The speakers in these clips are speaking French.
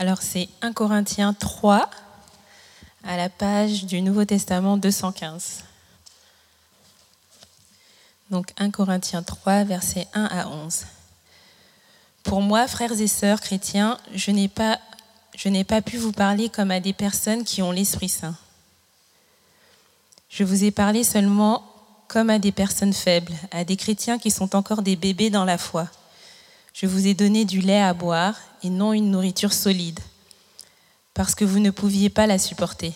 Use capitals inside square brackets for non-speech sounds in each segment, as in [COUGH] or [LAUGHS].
Alors c'est 1 Corinthiens 3 à la page du Nouveau Testament 215. Donc 1 Corinthiens 3, versets 1 à 11. Pour moi, frères et sœurs chrétiens, je n'ai pas, je n'ai pas pu vous parler comme à des personnes qui ont l'Esprit Saint. Je vous ai parlé seulement comme à des personnes faibles, à des chrétiens qui sont encore des bébés dans la foi. Je vous ai donné du lait à boire et non une nourriture solide, parce que vous ne pouviez pas la supporter.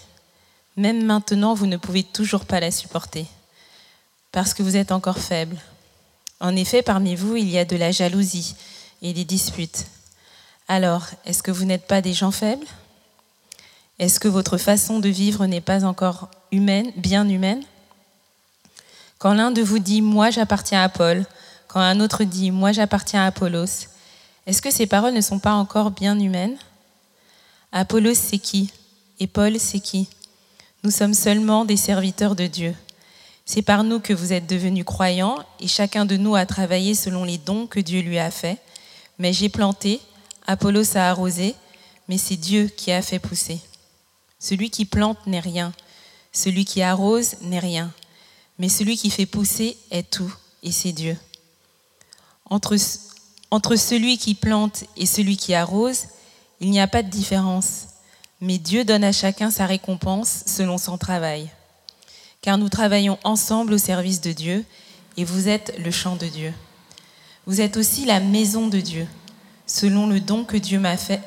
Même maintenant, vous ne pouvez toujours pas la supporter, parce que vous êtes encore faible. En effet, parmi vous, il y a de la jalousie et des disputes. Alors, est-ce que vous n'êtes pas des gens faibles? Est-ce que votre façon de vivre n'est pas encore humaine, bien humaine? Quand l'un de vous dit ⁇ Moi j'appartiens à Paul ⁇ quand un autre dit ⁇ Moi j'appartiens à Apollos ⁇ est-ce que ces paroles ne sont pas encore bien humaines? Apollos c'est qui? Et Paul c'est qui? Nous sommes seulement des serviteurs de Dieu. C'est par nous que vous êtes devenus croyants et chacun de nous a travaillé selon les dons que Dieu lui a faits. Mais j'ai planté, Apollos a arrosé, mais c'est Dieu qui a fait pousser. Celui qui plante n'est rien, celui qui arrose n'est rien, mais celui qui fait pousser est tout, et c'est Dieu. Entre, celui qui plante et celui qui arrose, il n'y a pas de différence, mais Dieu donne à chacun sa récompense selon son travail. Car nous travaillons ensemble au service de Dieu, et vous êtes le champ de Dieu. Vous êtes aussi la maison de Dieu. Selon le don que Dieu m'a fait,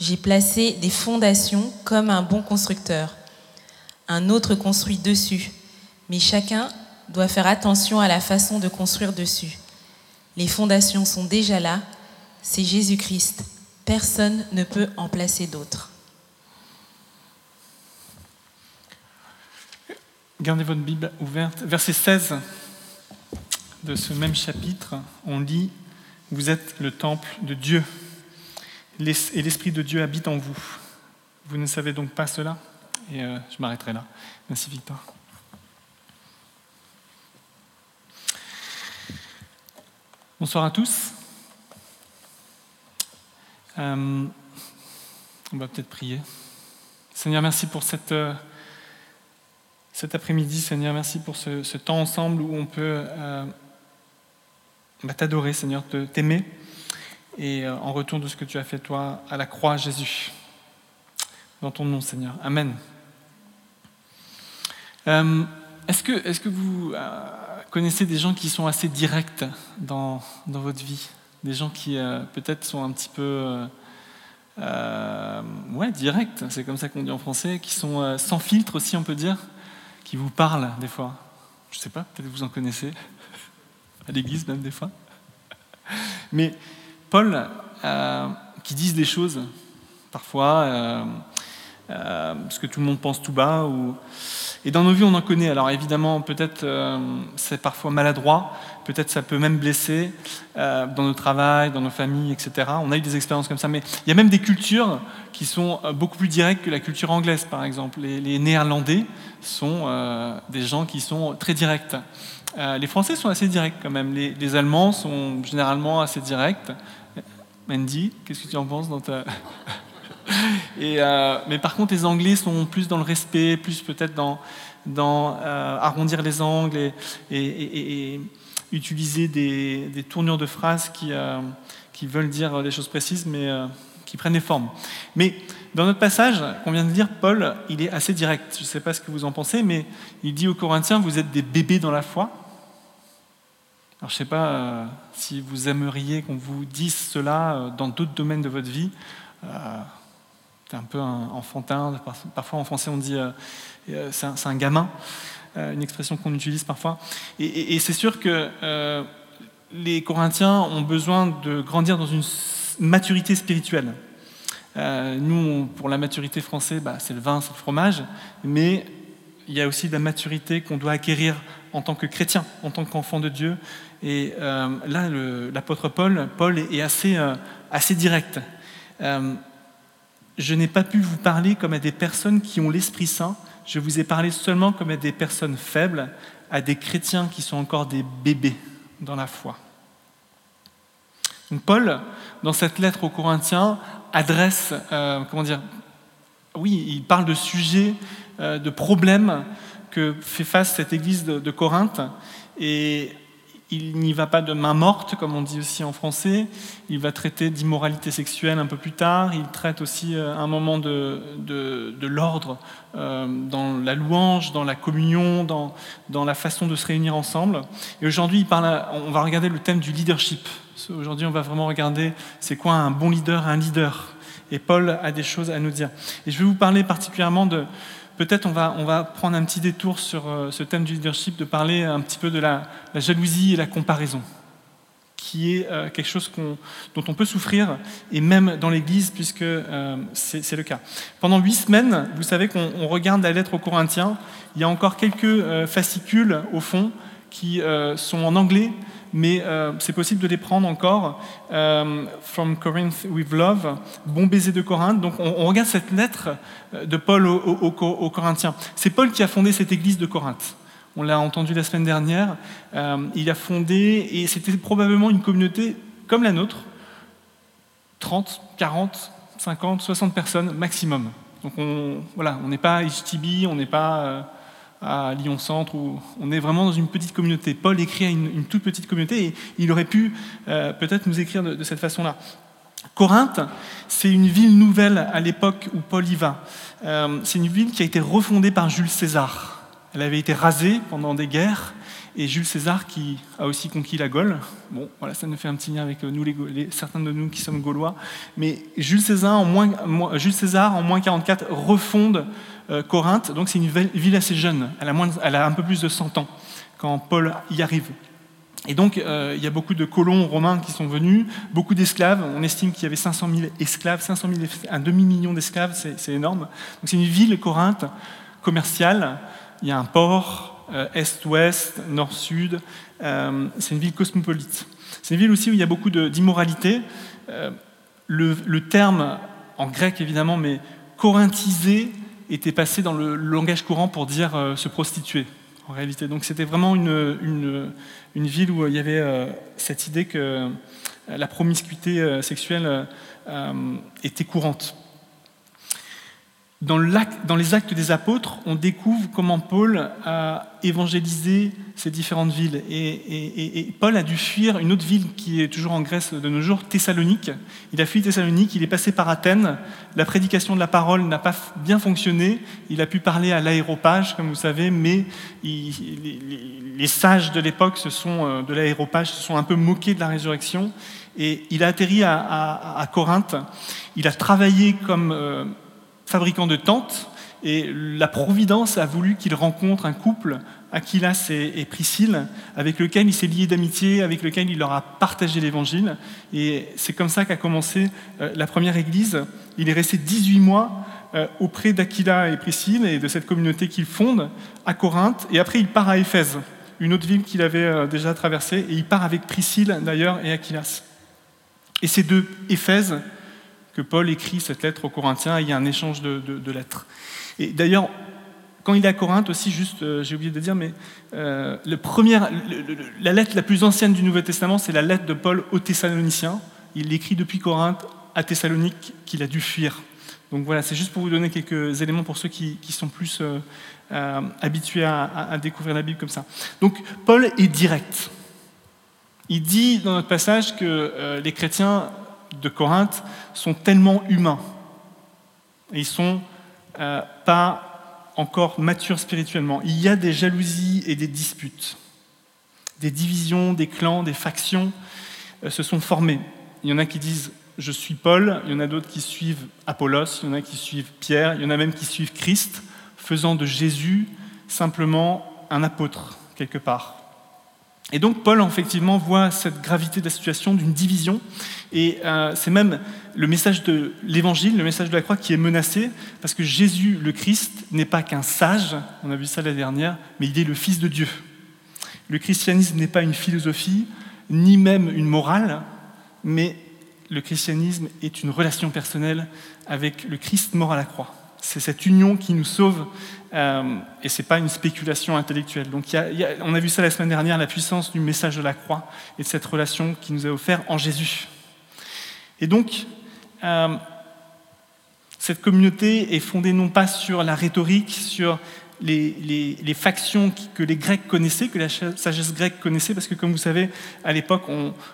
j'ai placé des fondations comme un bon constructeur. Un autre construit dessus, mais chacun doit faire attention à la façon de construire dessus. Les fondations sont déjà là, c'est Jésus-Christ. Personne ne peut en placer d'autres. Gardez votre Bible ouverte. Verset 16 de ce même chapitre, on lit Vous êtes le temple de Dieu, et l'Esprit de Dieu habite en vous. Vous ne savez donc pas cela? Et euh, je m'arrêterai là. Merci Victor. Bonsoir à tous. Euh, on va peut-être prier. Seigneur, merci pour euh, cet après-midi. Seigneur, merci pour ce, temps ensemble où on peut euh, bah, t'adorer, Seigneur, t'aimer. Et en retour de ce que tu as fait, toi, à la croix, Jésus. Dans ton nom, Seigneur. Amen. Est-ce, que, vous connaissez des gens qui sont assez directs dans, dans votre vie? Des gens qui peut-être sont un petit peu... ouais, directs, c'est comme ça qu'on dit en français, qui sont sans filtre aussi, on peut dire, qui vous parlent des fois. Je ne sais pas, peut-être vous en connaissez à l'église même des fois. Mais Paul, euh, qui disent des choses, parfois, euh, euh, parce que tout le monde pense tout bas, ou... et dans nos vies on en connaît. Alors évidemment, peut-être euh, c'est parfois maladroit, peut-être ça peut même blesser euh, dans nos travail, dans nos familles, etc. On a eu des expériences comme ça, mais il y a même des cultures qui sont beaucoup plus directes que la culture anglaise, par exemple. Les, Néerlandais sont euh, des gens qui sont très directs. Euh, les Français sont assez directs quand même. Les Allemands sont généralement assez directs. Mandy, qu'est-ce que tu en penses dans ta... [LAUGHS] Euh, mais par contre, les Anglais sont plus dans le respect, plus peut-être dans, euh, arrondir les angles et, utiliser des, tournures de phrases qui, euh, qui, veulent dire des choses précises, mais qui prennent des formes. Mais dans notre passage qu'on vient de dire, Paul, il est assez direct. Je ne sais pas ce que vous en pensez, mais il dit aux Corinthiens, vous êtes des bébés dans la foi. Alors, je ne sais pas si vous aimeriez qu'on vous dise cela dans d'autres domaines de votre vie. C'est un peu enfantin. Parfois, en français, on dit euh, c'est un, gamin, euh, une expression qu'on utilise parfois. Et, c'est sûr que euh, les Corinthiens ont besoin de grandir dans une maturité spirituelle. nous, pour la maturité française, bah, c'est le vin, c'est le fromage, mais il y a aussi de la maturité qu'on doit acquérir en tant que chrétien, en tant qu'enfant de Dieu. Et euh, là, l'apôtre Paul, Paul est assez, euh, direct. Euh, je n'ai pas pu vous parler comme à des personnes qui ont l'Esprit Saint. Je vous ai parlé seulement comme à des personnes faibles, à des chrétiens qui sont encore des bébés dans la foi. Donc Paul, dans cette lettre aux Corinthiens, adresse, comment dire, oui, il parle de sujets, de problèmes que fait face cette église de, de Corinthe. Et il n'y va pas de main morte, comme on dit aussi en français. Il va traiter d'immoralité sexuelle un peu plus tard. Il traite aussi euh, un moment de, de, l'ordre euh, dans la louange, dans la communion, dans, dans, la façon de se réunir ensemble. Et aujourd'hui, on va regarder le thème du leadership. Aujourd'hui, on va vraiment regarder c'est quoi un bon leader, un leader. Et Paul a des choses à nous dire. Et je vais vous parler particulièrement de, peut-être on va, on va prendre un petit détour sur euh, ce thème du leadership, de parler un petit peu de la, jalousie et la comparaison, qui est euh, quelque chose dont on peut souffrir, et même dans l'Église, puisque euh, c'est le cas. Pendant huit semaines, vous savez qu'on regarde la lettre aux Corinthiens, il y a encore quelques fascicules au fond qui sont en anglais, mais euh, c'est possible de les prendre encore. Euh, From Corinth with Love, Bon baiser de Corinthe. Donc on, regarde cette lettre euh, de Paul aux, Corinthiens. C'est Paul qui a fondé cette église de Corinthe. On l'a entendu la semaine dernière. il a fondé, et c'était probablement une communauté comme la nôtre, 30, 40, 50, 60 personnes maximum. Donc on voilà, on n'est pas HTB, on n'est pas à Lyon-Centre, où on est vraiment dans une petite communauté. Paul écrit à une, toute petite communauté et il aurait pu euh, peut-être nous écrire de, cette façon-là. Corinthe, c'est une ville nouvelle à l'époque où Paul y va. Euh, c'est une ville qui a été refondée par Jules César. Elle avait été rasée pendant des guerres et Jules César qui a aussi conquis la Gaule. Bon, voilà, ça nous fait un petit lien avec nous, les, certains de nous qui sommes gaulois. Mais Jules César en moins, Jules César, en moins 44, refonde euh, Corinthe, donc c'est une ville assez jeune, elle a, elle a, un peu plus de 100 ans quand Paul y arrive. Et donc, euh, il y a beaucoup de colons romains qui sont venus, beaucoup d'esclaves. On estime qu'il y avait 500 000 esclaves, 500 000, un demi-million d'esclaves, c'est énorme. Donc, c'est une ville, Corinthe, commerciale. Il y a un port, euh, est-ouest, nord-sud. c'est une ville cosmopolite. C'est une ville aussi où il y a beaucoup d'immoralité. Le, le, terme, en grec évidemment, mais corinthisé, était passé dans le langage courant pour dire euh, se prostituer, en réalité. Donc c'était vraiment une, ville où il y avait euh, cette idée que la promiscuité sexuelle était courante. Dans, les actes des apôtres, on découvre comment Paul a évangélisé ces différentes villes. Et, Paul a dû fuir une autre ville qui est toujours en Grèce de nos jours, Thessalonique. Il a fui Thessalonique, il est passé par Athènes. La prédication de la parole n'a pas bien fonctionné. Il a pu parler à l'aéropage, comme vous savez, mais les, sages de l'époque euh, de l'aéropage se sont un peu moqués de la résurrection. Et il a atterri à, Corinthe. Il a travaillé comme euh, fabricant de tentes, et la Providence a voulu qu'il rencontre un couple, Aquilas et, Priscille, avec lequel il s'est lié d'amitié, avec lequel il leur a partagé l'Évangile. Et c'est comme ça qu'a commencé euh, la première Église. Il est resté 18 mois euh, auprès d'Aquila et Priscille et de cette communauté qu'il fonde à Corinthe. Et après, il part à Éphèse, une autre ville qu'il avait euh, déjà traversée. Et il part avec Priscille, d'ailleurs, et Aquilas. Et ces deux Éphèse que Paul écrit cette lettre aux Corinthiens, il y a un échange de, lettres. Et d'ailleurs, quand il est à Corinthe aussi, juste, euh, j'ai oublié de dire, mais euh, la lettre la plus ancienne du Nouveau Testament, c'est la lettre de Paul aux Thessaloniciens. Il l'écrit depuis Corinthe à Thessalonique qu'il a dû fuir. Donc voilà, c'est juste pour vous donner quelques éléments pour ceux qui, sont plus euh, habitués à, découvrir la Bible comme ça. Donc Paul est direct. Il dit dans notre passage que les chrétiens de Corinthe sont tellement humains. Et ils sont euh, pas encore matures spirituellement. Il y a des jalousies et des disputes. Des divisions, des clans, des factions euh, se sont formées. Il y en a qui disent je suis Paul, il y en a d'autres qui suivent Apollos, il y en a qui suivent Pierre, il y en a même qui suivent Christ, faisant de Jésus simplement un apôtre quelque part. Et donc Paul, effectivement, voit cette gravité de la situation d'une division, et euh, c'est même le message de l'Évangile, le message de la croix qui est menacé, parce que Jésus, le Christ, n'est pas qu'un sage, on a vu ça la dernière, mais il est le Fils de Dieu. Le christianisme n'est pas une philosophie, ni même une morale, mais le christianisme est une relation personnelle avec le Christ mort à la croix. C'est cette union qui nous sauve euh, et ce n'est pas une spéculation intellectuelle. Donc on a vu ça la semaine dernière, la puissance du message de la croix et de cette relation qui nous est offerte en Jésus. Et donc, euh, Cette communauté est fondée non pas sur la rhétorique, sur les, factions que les Grecs connaissaient, que la sagesse grecque connaissait, parce que comme vous savez, à l'époque,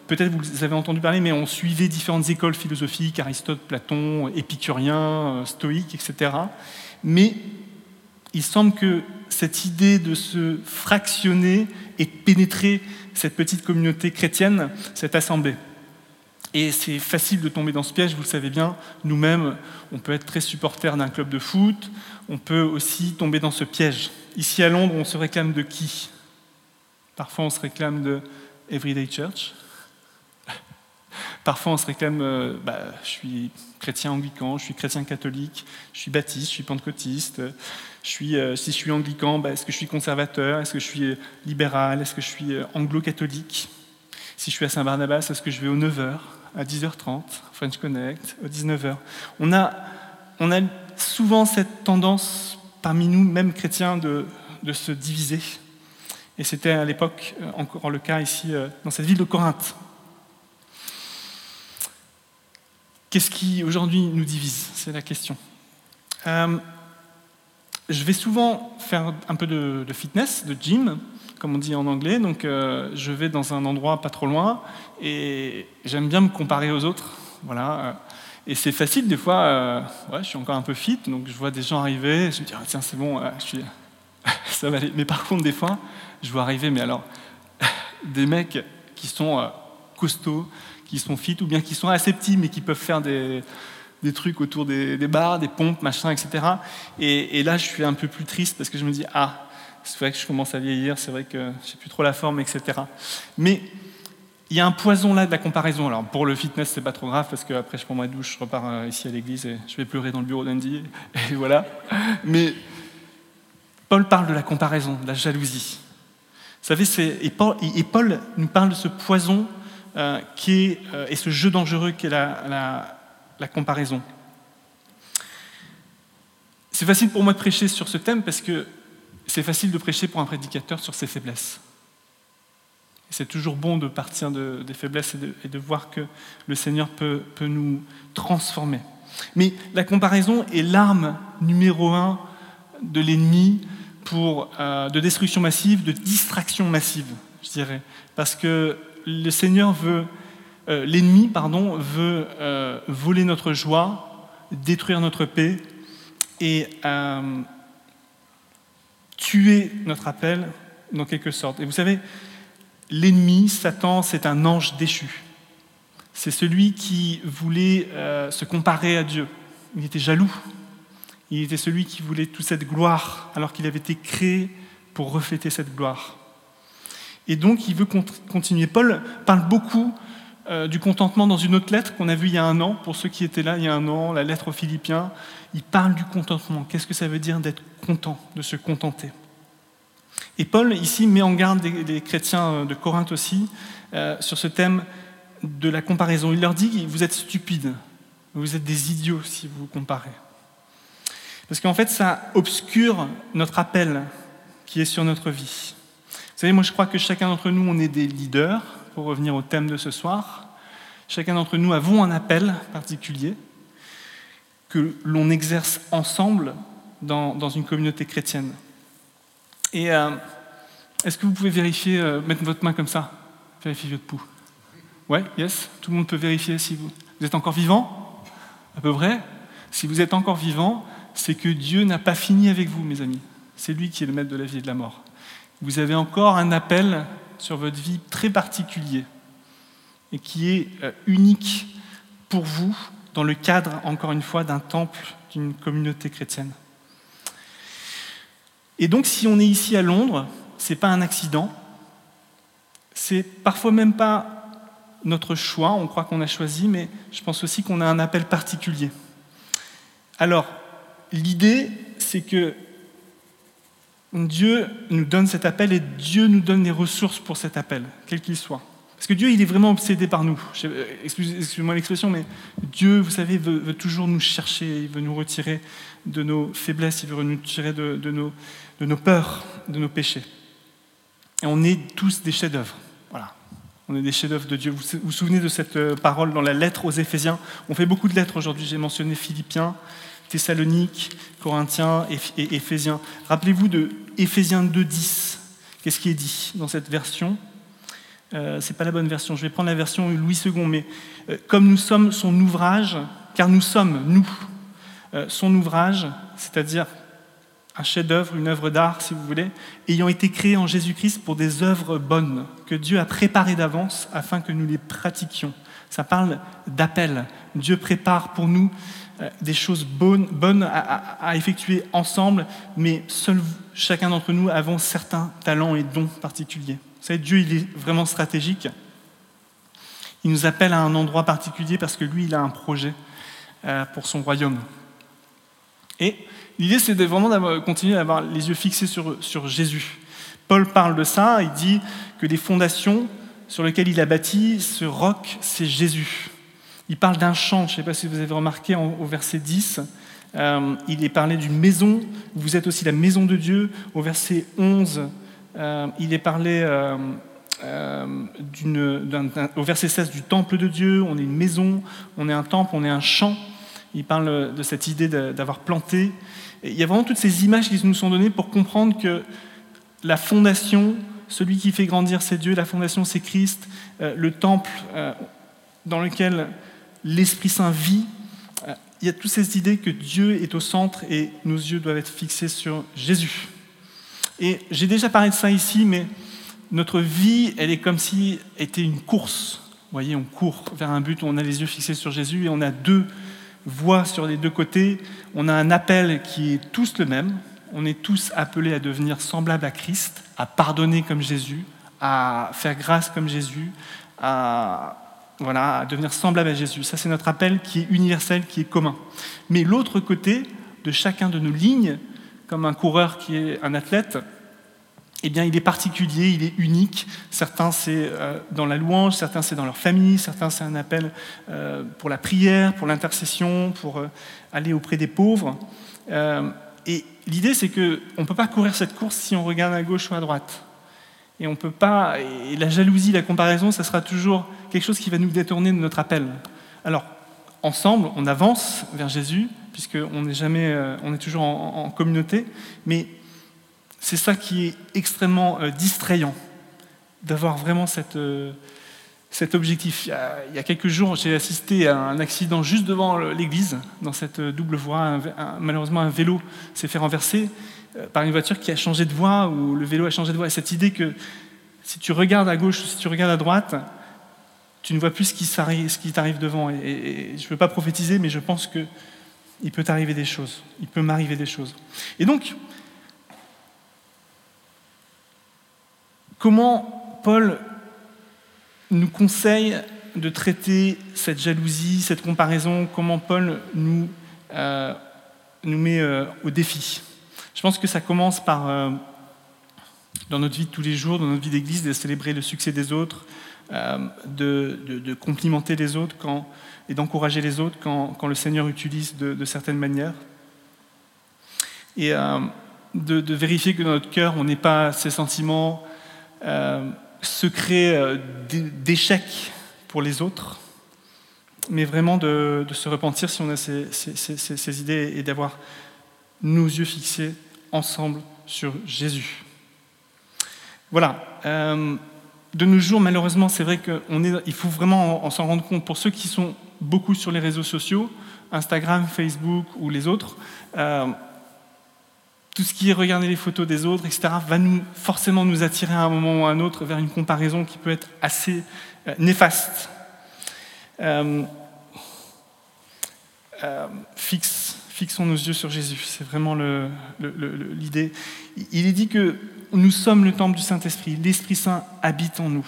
peut-être vous avez entendu parler, mais on suivait différentes écoles philosophiques, Aristote, Platon, épicurien, euh, stoïque, etc. Mais il semble que cette idée de se fractionner ait pénétré cette petite communauté chrétienne, cette assemblée. Et c'est facile de tomber dans ce piège, vous le savez bien. Nous-mêmes, on peut être très supporter d'un club de foot, on peut aussi tomber dans ce piège. Ici à Londres, on se réclame de qui? Parfois, on se réclame de Everyday Church. Parfois, on se réclame, euh, bah, je suis chrétien anglican, je suis chrétien catholique, je suis baptiste, je suis pentecôtiste. Euh, si je suis anglican, bah, est-ce que je suis conservateur Est-ce que je suis libéral Est-ce que je suis euh, anglo-catholique? Si je suis à Saint-Barnabas, est-ce que je vais aux 9h à 10h30, French Connect, à 19h. On a, on a souvent cette tendance parmi nous, même chrétiens, de, de se diviser. Et c'était à l'époque euh, encore le cas ici, euh, dans cette ville de Corinthe. Qu'est-ce qui aujourd'hui nous divise? C'est la question. Euh, je vais souvent faire un peu de, fitness, de gym, comme on dit en anglais. Donc, je vais dans un endroit pas trop loin et j'aime bien me comparer aux autres. Voilà. Et c'est facile, des fois, euh, ouais, je suis encore un peu fit, donc je vois des gens arriver, je me dis, ah, tiens, c'est bon, euh, [LAUGHS] ça va aller. Mais par contre, des fois, je vois arriver, mais alors, [LAUGHS] des mecs qui sont costauds, qui sont fit, ou bien qui sont assez petits, mais qui peuvent faire des, trucs autour des, bars, des pompes, machin, etc. Et, là, je suis un peu plus triste parce que je me dis, ah, c'est vrai que je commence à vieillir, c'est vrai que je n'ai plus trop la forme, etc. Mais il y a un poison là de la comparaison. Alors pour le fitness, c'est pas trop grave parce qu'après je prends ma douche, je repars euh, ici à l'église et je vais pleurer dans le bureau d'Andy. Et [LAUGHS] voilà. Mais Paul parle de la comparaison, de la jalousie. Vous savez, et Paul, et Paul, nous parle de ce poison euh, qui est, euh, et ce jeu dangereux qu'est la, la, la comparaison. C'est facile pour moi de prêcher sur ce thème parce que c'est facile de prêcher pour un prédicateur sur ses faiblesses. C'est toujours bon de partir des faiblesses et de, voir que le Seigneur peut, nous transformer. Mais la comparaison est l'arme numéro un de l'ennemi pour euh, de destruction massive, de distraction massive, je dirais, parce que le Seigneur veut, euh, l'ennemi, pardon, veut euh, voler notre joie, détruire notre paix et tuer notre appel, dans quelque sorte. Et vous savez, l'ennemi, Satan, c'est un ange déchu. C'est celui qui voulait euh, se comparer à Dieu. Il était jaloux. Il était celui qui voulait toute cette gloire, alors qu'il avait été créé pour refléter cette gloire. Et donc, il veut continuer. Paul parle beaucoup euh, du contentement dans une autre lettre qu'on a vue il y a un an, pour ceux qui étaient là il y a un an, la lettre aux Philippiens. Il parle du contentement. Qu'est-ce que ça veut dire d'être content, de se contenter? Et Paul, ici, met en garde les, chrétiens de Corinthe aussi euh, sur ce thème de la comparaison. Il leur dit, vous êtes stupides, vous êtes des idiots si vous vous comparez. Parce qu'en fait, ça obscure notre appel qui est sur notre vie. Vous savez, moi je crois que chacun d'entre nous, on est des leaders, pour revenir au thème de ce soir. Chacun d'entre nous avons un appel particulier que l'on exerce ensemble dans, une communauté chrétienne. Et euh, est-ce que vous pouvez vérifier, euh, mettre votre main comme ça, vérifier votre pouls Ouais, yes, tout le monde peut vérifier si vous, vous êtes encore vivant, à peu près. Si vous êtes encore vivant, c'est que Dieu n'a pas fini avec vous, mes amis. C'est lui qui est le maître de la vie et de la mort. Vous avez encore un appel sur votre vie très particulier et qui est euh, unique pour vous dans le cadre, encore une fois, d'un temple, d'une communauté chrétienne. Et donc, si on est ici à Londres, ce n'est pas un accident, c'est parfois même pas notre choix, on croit qu'on a choisi, mais je pense aussi qu'on a un appel particulier. Alors, l'idée, c'est que Dieu nous donne cet appel et Dieu nous donne les ressources pour cet appel, quel qu'il soit. Parce que Dieu, il est vraiment obsédé par nous. Excusez-moi l'expression, mais Dieu, vous savez, veut, toujours nous chercher, il veut nous retirer de nos faiblesses, il veut nous tirer de, nos, de nos peurs, de nos péchés. Et on est tous des chefs-d'œuvre. Voilà. On est des chefs-d'œuvre de Dieu. Vous vous souvenez de cette euh, parole dans la lettre aux Éphésiens? On fait beaucoup de lettres aujourd'hui. J'ai mentionné Philippiens, Thessaloniques, Corinthiens et Éphésiens. Rappelez-vous de Éphésiens 2.10. Qu'est-ce qui est dit dans cette version? Euh, Ce n'est pas la bonne version. Je vais prendre la version Louis II. Mais euh, comme nous sommes son ouvrage, car nous sommes, nous, euh, son ouvrage, c'est-à-dire un chef-d'œuvre, une œuvre d'art, si vous voulez, ayant été créé en Jésus-Christ pour des œuvres bonnes que Dieu a préparées d'avance afin que nous les pratiquions. Ça parle d'appel. Dieu prépare pour nous euh, des choses bonnes, bonnes à, effectuer ensemble, mais seul chacun d'entre nous avons certains talents et dons particuliers. Vous savez, Dieu, il est vraiment stratégique. Il nous appelle à un endroit particulier parce que lui, il a un projet euh, pour son royaume. Et l'idée, c'est vraiment de continuer à avoir les yeux fixés sur, Jésus. Paul parle de ça, il dit que les fondations sur lesquelles il a bâti ce roc, c'est Jésus. Il parle d'un champ, je ne sais pas si vous avez remarqué au verset 10, euh, il est parlé d'une maison, vous êtes aussi la maison de Dieu. Au verset 11, euh, il est parlé euh, au verset 16 du temple de Dieu, on est une maison, on est un temple, on est un champ. Il parle de cette idée d'avoir planté. il y a vraiment toutes ces images qui nous sont données pour comprendre que la fondation, celui qui fait grandir, c'est Dieu, la fondation, c'est Christ, le temple dans lequel l'Esprit Saint vit. Euh, il y a toutes ces idées que Dieu est au centre et nos yeux doivent être fixés sur Jésus. Et j'ai déjà parlé de ça ici, mais notre vie, elle est comme si était une course. Vous voyez, on court vers un but, on a les yeux fixés sur Jésus et on a deux voies sur les deux côtés. On a un appel qui est tous le même. On est tous appelés à devenir semblables à Christ, à pardonner comme Jésus, à faire grâce comme Jésus, à voilà, à devenir semblable à Jésus. Ça, c'est notre appel qui est universel, qui est commun. Mais l'autre côté de chacun de nos lignes, comme un coureur qui est un athlète, eh bien, il est particulier, il est unique. Certains, c'est euh, dans la louange, certains, c'est dans leur famille, certains, c'est un appel euh, pour la prière, pour l'intercession, pour euh, aller auprès des pauvres. Et l'idée, c'est qu'on ne peut pas courir cette course si on regarde à gauche ou à droite. Et on peut pas. Et la jalousie, la comparaison, ça sera toujours quelque chose qui va nous détourner de notre appel. Alors, ensemble, on avance vers Jésus, puisqu'on est euh, est toujours en, communauté, mais c'est ça qui est extrêmement euh, distrayant, d'avoir vraiment euh, cet objectif. Il y, a, quelques jours, j'ai assisté à un accident juste devant l'église, dans cette double voie. malheureusement, un vélo s'est fait renverser. Par une voiture qui a changé de voie ou le vélo a changé de voie. Et cette idée que si tu regardes à gauche ou si tu regardes à droite, tu ne vois plus ce qui, t'arrive devant. Et, je ne veux pas prophétiser, mais je pense qu'il peut t'arriver des choses. Il peut m'arriver des choses. Et donc, comment Paul nous conseille de traiter cette jalousie, cette comparaison? Comment Paul nous, euh, nous met euh, au défi? Je pense que ça commence par, euh, dans notre vie de tous les jours, dans notre vie d'église, de célébrer le succès des autres, euh, de, complimenter les autres quand, et d'encourager les autres quand, le Seigneur utilise de, certaines manières. Et euh, de, vérifier que dans notre cœur, on n'ait pas ces sentiments secrets d'échec pour les autres, mais vraiment de, se repentir si on a ces idées et d'avoir nos yeux fixés ensemble sur Jésus. Voilà. Euh, de nos jours, malheureusement, c'est vrai qu'il faut vraiment en, s'en rendre compte. Pour ceux qui sont beaucoup sur les réseaux sociaux, Instagram, Facebook ou les autres, euh, tout ce qui est regarder les photos des autres, etc., va forcément nous attirer à un moment ou à un autre vers une comparaison qui peut être assez euh, néfaste. fixons nos yeux sur Jésus. C'est vraiment l'idée. Il est dit que nous sommes le temple du Saint-Esprit. L'Esprit Saint habite en nous.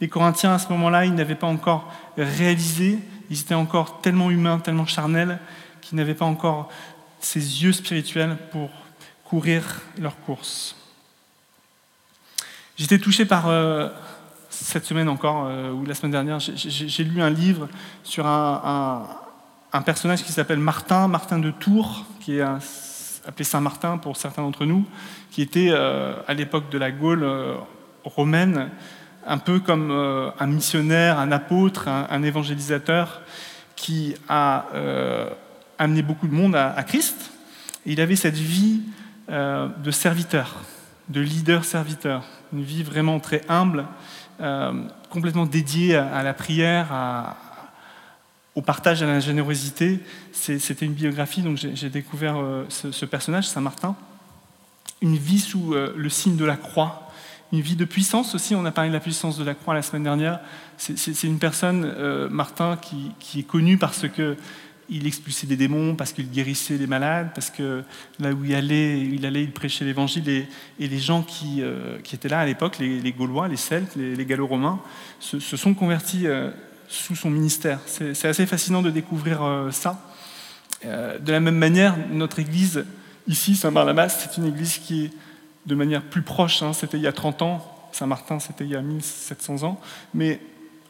Les Corinthiens, à ce moment-là, ils n'avaient pas encore réalisé, ils étaient encore tellement humains, tellement charnels, qu'ils n'avaient pas encore ces yeux spirituels pour courir leur course. J'étais touché par, euh, cette semaine encore, euh, ou la semaine dernière, j'ai lu un livre sur un un personnage qui s'appelle Martin, Martin de Tours, qui est appelé Saint Martin pour certains d'entre nous, qui était euh, à l'époque de la Gaule euh, romaine un peu comme euh, un missionnaire, un apôtre, un, évangélisateur qui a amené beaucoup de monde à, Christ. il avait cette vie de serviteur, de leader-serviteur, une vie vraiment très humble, complètement dédiée à, la prière, au partage, à la générosité. C'était une biographie, donc j'ai découvert ce, ce, personnage, Saint Martin. Une vie sous le signe de la croix, une vie de puissance aussi. On a parlé de la puissance de la croix la semaine dernière. C'est une personne, euh, Martin, qui, est connu parce que il expulsait des démons, parce qu'il guérissait les malades, parce que là où il allait, il, allait, il prêchait l'évangile. Et, les gens qui, euh, étaient là à l'époque, les, Gaulois, les Celtes, les, Gallo-Romains, se, sont convertis euh, sous son ministère. C'est assez fascinant de découvrir ça. de la même manière, notre église, ici, Saint-Barnabas, c'est une église qui est de manière plus proche, hein, c'était il y a 30 ans, Saint-Martin c'était il y a 1700 ans, mais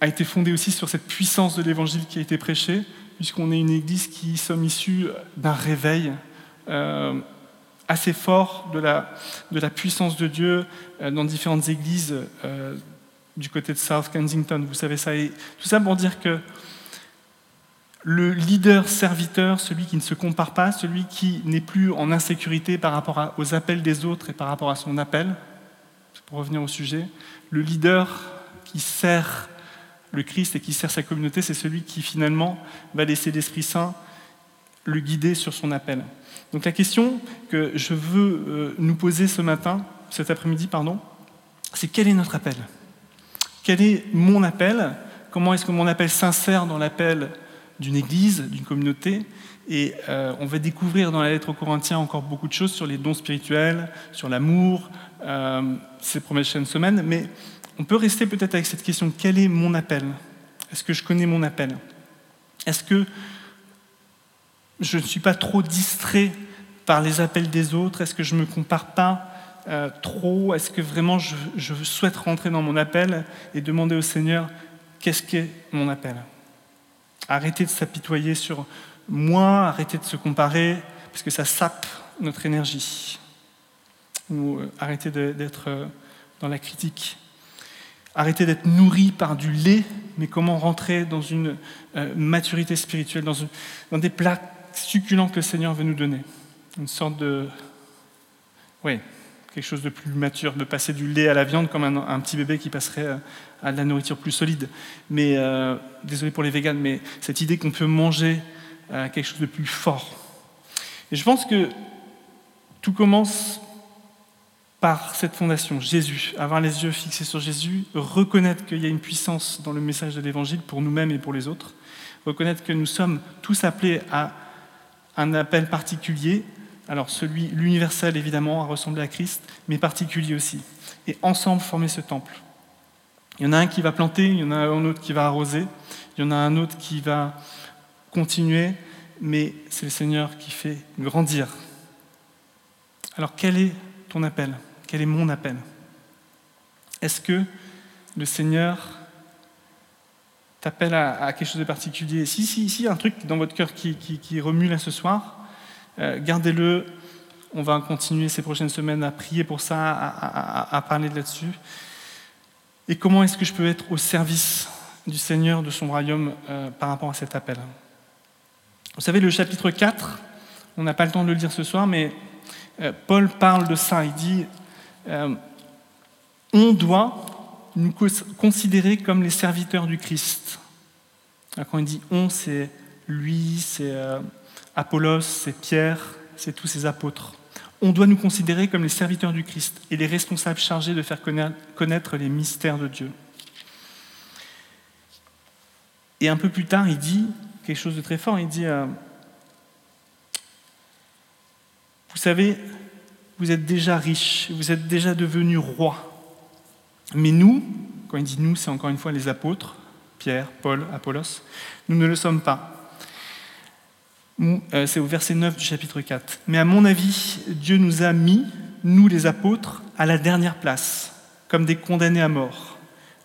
a été fondé aussi sur cette puissance de l'évangile qui a été prêché, puisqu'on est une église qui sommes issus d'un réveil euh, assez fort de la, puissance de Dieu euh, dans différentes églises euh, du côté de South Kensington, vous savez ça. Et tout ça pour dire que le leader serviteur, celui qui ne se compare pas, celui qui n'est plus en insécurité par rapport aux appels des autres et par rapport à son appel, pour revenir au sujet, le leader qui sert le Christ et qui sert sa communauté, c'est celui qui finalement va laisser l'Esprit Saint le guider sur son appel. Donc la question que je veux euh, nous poser ce matin, cet après-midi, pardon, c'est quel est notre appel? Quel est mon appel Comment est-ce que mon appel s'insère dans l'appel d'une église, d'une communauté. Et euh, on va découvrir dans la lettre aux Corinthiens encore beaucoup de choses sur les dons spirituels, sur l'amour, euh, ces prochaines semaines. Mais on peut rester peut-être avec cette question quel est mon appel? Est-ce que je connais mon appel? Est-ce que je ne suis pas trop distrait par les appels des autres? Est-ce que je ne me compare pas euh, trop Est-ce que vraiment je, souhaite rentrer dans mon appel et demander au Seigneur qu'est-ce qu'est mon appel? Arrêtez de s'apitoyer sur moi, arrêtez de se comparer, parce que ça sape notre énergie. Ou euh, arrêtez d'être euh, dans la critique. Arrêtez d'être nourri par du lait, mais comment rentrer dans une euh, maturité spirituelle, dans, dans, des plats succulents que le Seigneur veut nous donner. Une sorte de... Oui, quelque chose de plus mature, de passer du lait à la viande comme un, petit bébé qui passerait euh, à de la nourriture plus solide. Mais euh, désolé pour les véganes, mais cette idée qu'on peut manger euh, quelque chose de plus fort. Et je pense que tout commence par cette fondation, Jésus, avoir les yeux fixés sur Jésus, reconnaître qu'il y a une puissance dans le message de l'Évangile pour nous-mêmes et pour les autres, reconnaître que nous sommes tous appelés à un appel particulier alors celui, l'universel évidemment, à ressembler à Christ, mais particulier aussi. Et ensemble former ce temple. Il y en a un qui va planter, il y en a un autre qui va arroser, il y en a un autre qui va continuer, mais c'est le Seigneur qui fait grandir. Alors quel est ton appel? Quel est mon appel? Est-ce que le Seigneur t'appelle à, quelque chose de particulier? Si, si, si, un truc dans votre cœur qui, qui remue là ce soir, euh, gardez-le. On va continuer ces prochaines semaines à prier pour ça, à, parler là-dessus. Et comment est-ce que je peux être au service du Seigneur, de son royaume, euh, par rapport à cet appel? Vous savez, le chapitre 4, on n'a pas le temps de le lire ce soir, mais euh, Paul parle de ça. Il dit, on doit nous considérer comme les serviteurs du Christ. quand il dit on, c'est lui, c'est Apollos, c'est Pierre, c'est tous ces apôtres. On doit nous considérer comme les serviteurs du Christ et les responsables chargés de faire connaître les mystères de Dieu. Et un peu plus tard, il dit quelque chose de très fort. Il dit, euh, vous savez, vous êtes déjà riches, vous êtes déjà devenus rois. Mais nous, quand il dit nous, c'est encore une fois les apôtres, Pierre, Paul, Apollos, nous ne le sommes pas. Euh, c'est au verset 9 du chapitre 4. Mais à mon avis, Dieu nous a mis, nous les apôtres, à la dernière place, comme des condamnés à mort.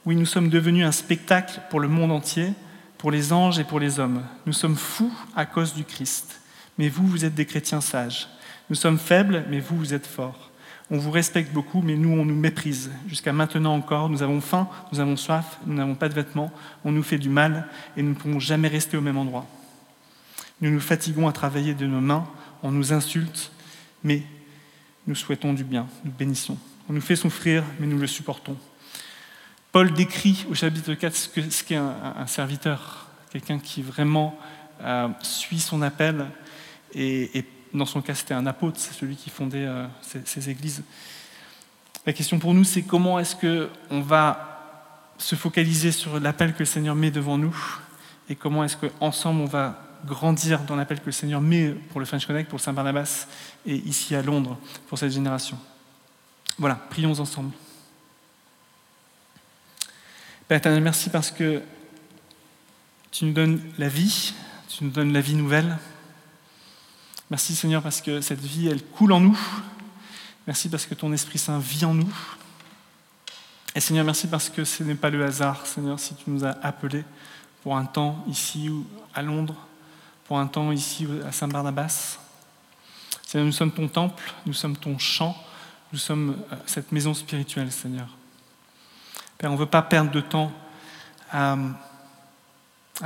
Oui, nous sommes devenus un spectacle pour le monde entier, pour les anges et pour les hommes. Nous sommes fous à cause du Christ. Mais vous, vous êtes des chrétiens sages. Nous sommes faibles, mais vous, vous êtes forts. On vous respecte beaucoup, mais nous, on nous méprise. Jusqu'à maintenant encore, nous avons faim, nous avons soif, nous n'avons pas de vêtements, on nous fait du mal et nous ne pourrons jamais rester au même endroit. Nous nous fatiguons à travailler de nos mains, on nous insulte, mais nous souhaitons du bien, nous bénissons. On nous fait souffrir, mais nous le supportons. Paul décrit au chapitre 4 ce qu'est un, serviteur, quelqu'un qui vraiment euh, suit son appel et, dans son cas, c'était un apôtre, c'est celui qui fondait euh, ces, églises. La question pour nous, c'est comment est-ce qu'on va se focaliser sur l'appel que le Seigneur met devant nous et comment est-ce qu'ensemble on va grandir dans l'appel que le Seigneur met pour le French Connect, pour Saint-Barnabas et ici à Londres pour cette génération. Voilà, prions ensemble. Père éternel, merci parce que tu nous donnes la vie, tu nous donnes la vie nouvelle. Merci Seigneur parce que cette vie, elle coule en nous. Merci parce que ton Esprit Saint vit en nous. Et Seigneur, merci parce que ce n'est pas le hasard, Seigneur, si tu nous as appelés pour un temps ici ou à Londres, pour un temps ici à Saint-Barnabas. Seigneur, nous sommes ton temple, nous sommes ton champ, nous sommes euh, cette maison spirituelle, Seigneur. Père, on ne veut pas perdre de temps à,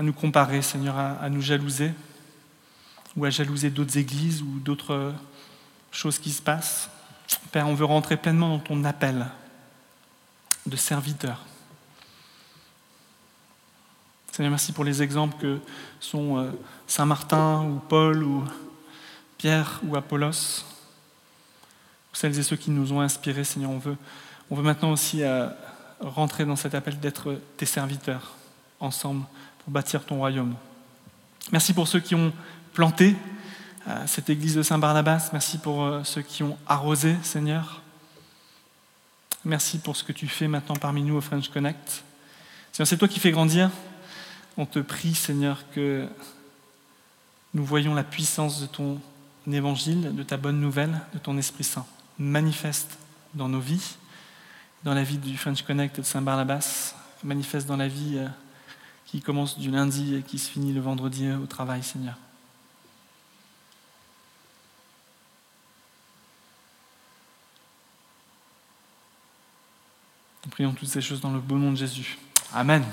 nous comparer, Seigneur, à nous jalouser ou à jalouser d'autres églises ou d'autres choses qui se passent. Père, on veut rentrer pleinement dans ton appel de serviteur. Seigneur, merci pour les exemples que sont euh, Saint Martin ou Paul ou Pierre ou Apollos, celles et ceux qui nous ont inspirés, Seigneur. On veut, on veut maintenant aussi euh, rentrer dans cet appel d'être tes serviteurs ensemble pour bâtir ton royaume. Merci pour ceux qui ont planté euh, cette église de Saint-Barnabas. Merci pour ceux qui ont arrosé, Seigneur. Merci pour ce que tu fais maintenant parmi nous au French Connect. Seigneur, c'est toi qui fais grandir. On te prie, Seigneur, que nous voyons la puissance de ton évangile, de ta bonne nouvelle, de ton Esprit Saint, manifeste dans nos vies, dans la vie du French Connect et de Saint-Barnabas, manifeste dans la vie euh, qui commence du lundi et qui se finit le vendredi au travail, Seigneur. Nous prions toutes ces choses dans le beau nom de Jésus. Amen.